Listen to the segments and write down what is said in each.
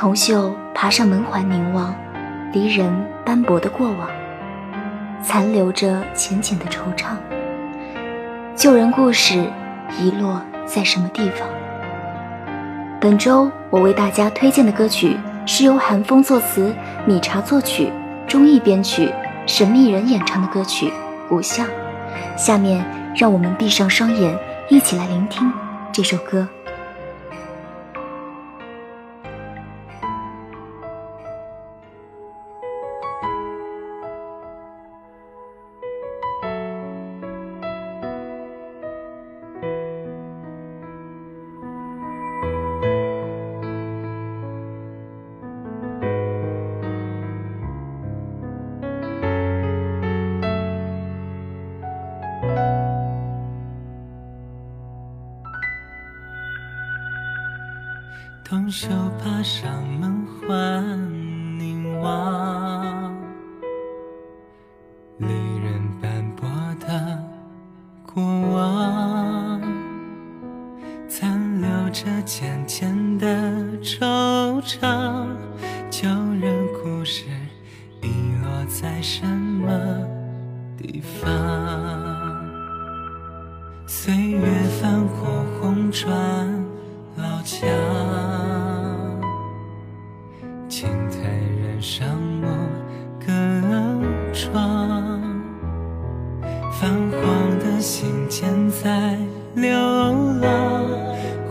铜锈爬上门环凝望，离人斑驳的过往，残留着浅浅的惆怅。旧人故事遗落在什么地方？本周我为大家推荐的歌曲是由韩风作词、米茶作曲、钟意编曲、神秘人演唱的歌曲《古巷》。下面让我们闭上双眼。一起来聆听这首歌。铜锈爬上门环凝望，离人斑驳的过往，残留着浅浅的惆怅。心间在流浪，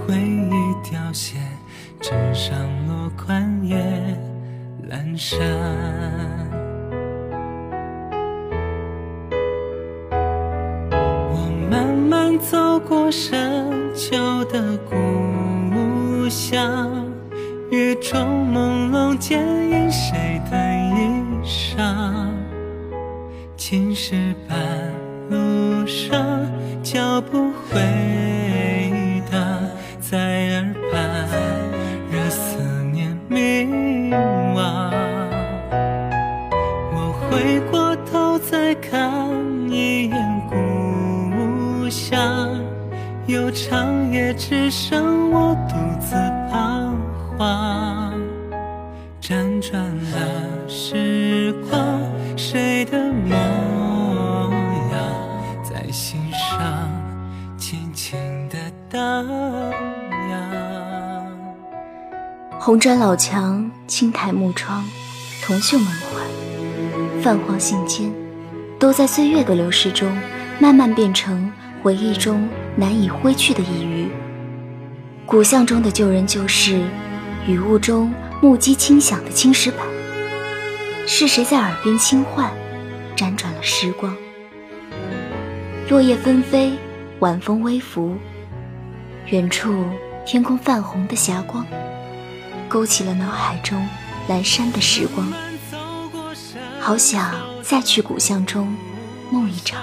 回忆凋谢，纸上落款也阑珊。我慢慢走过深秋的故乡，雨中朦胧剪影谁的衣裳？青石板路上。脚步回荡在耳畔，惹思念迷惘。我回过头再看一眼故乡，悠长夜只剩我独自彷徨。辗转了时光，谁的轻轻的荡漾。红砖老墙，青苔木窗，铜锈门环，泛黄信笺，都在岁月的流逝中，慢慢变成回忆中难以挥去的一隅。古巷中的旧人旧事，雨雾中木屐轻响的青石板，是谁在耳边轻唤？辗转了时光。落叶纷飞，晚风微拂，远处天空泛红的霞光，勾起了脑海中阑珊的时光。好想再去古巷中梦一场。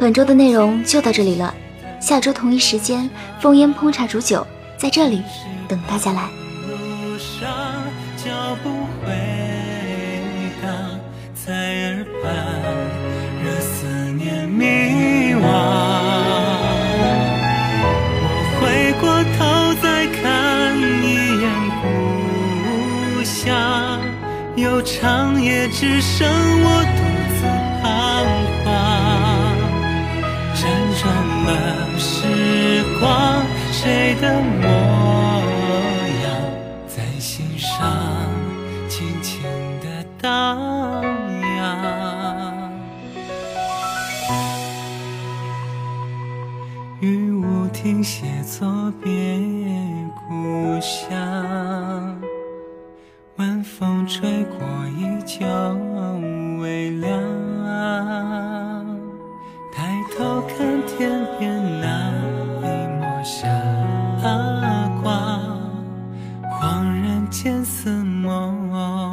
本周的内容就到这里了，下周同一时间，烽烟烹茶煮酒在这里等大家来。路上脚不回悠长也只剩我独自彷徨，辗转了时光，谁的模样在心上轻轻的荡漾？雨雾停歇，作别故乡。晚风吹过，依旧微凉。抬头看天边那一抹霞光，恍然间似梦。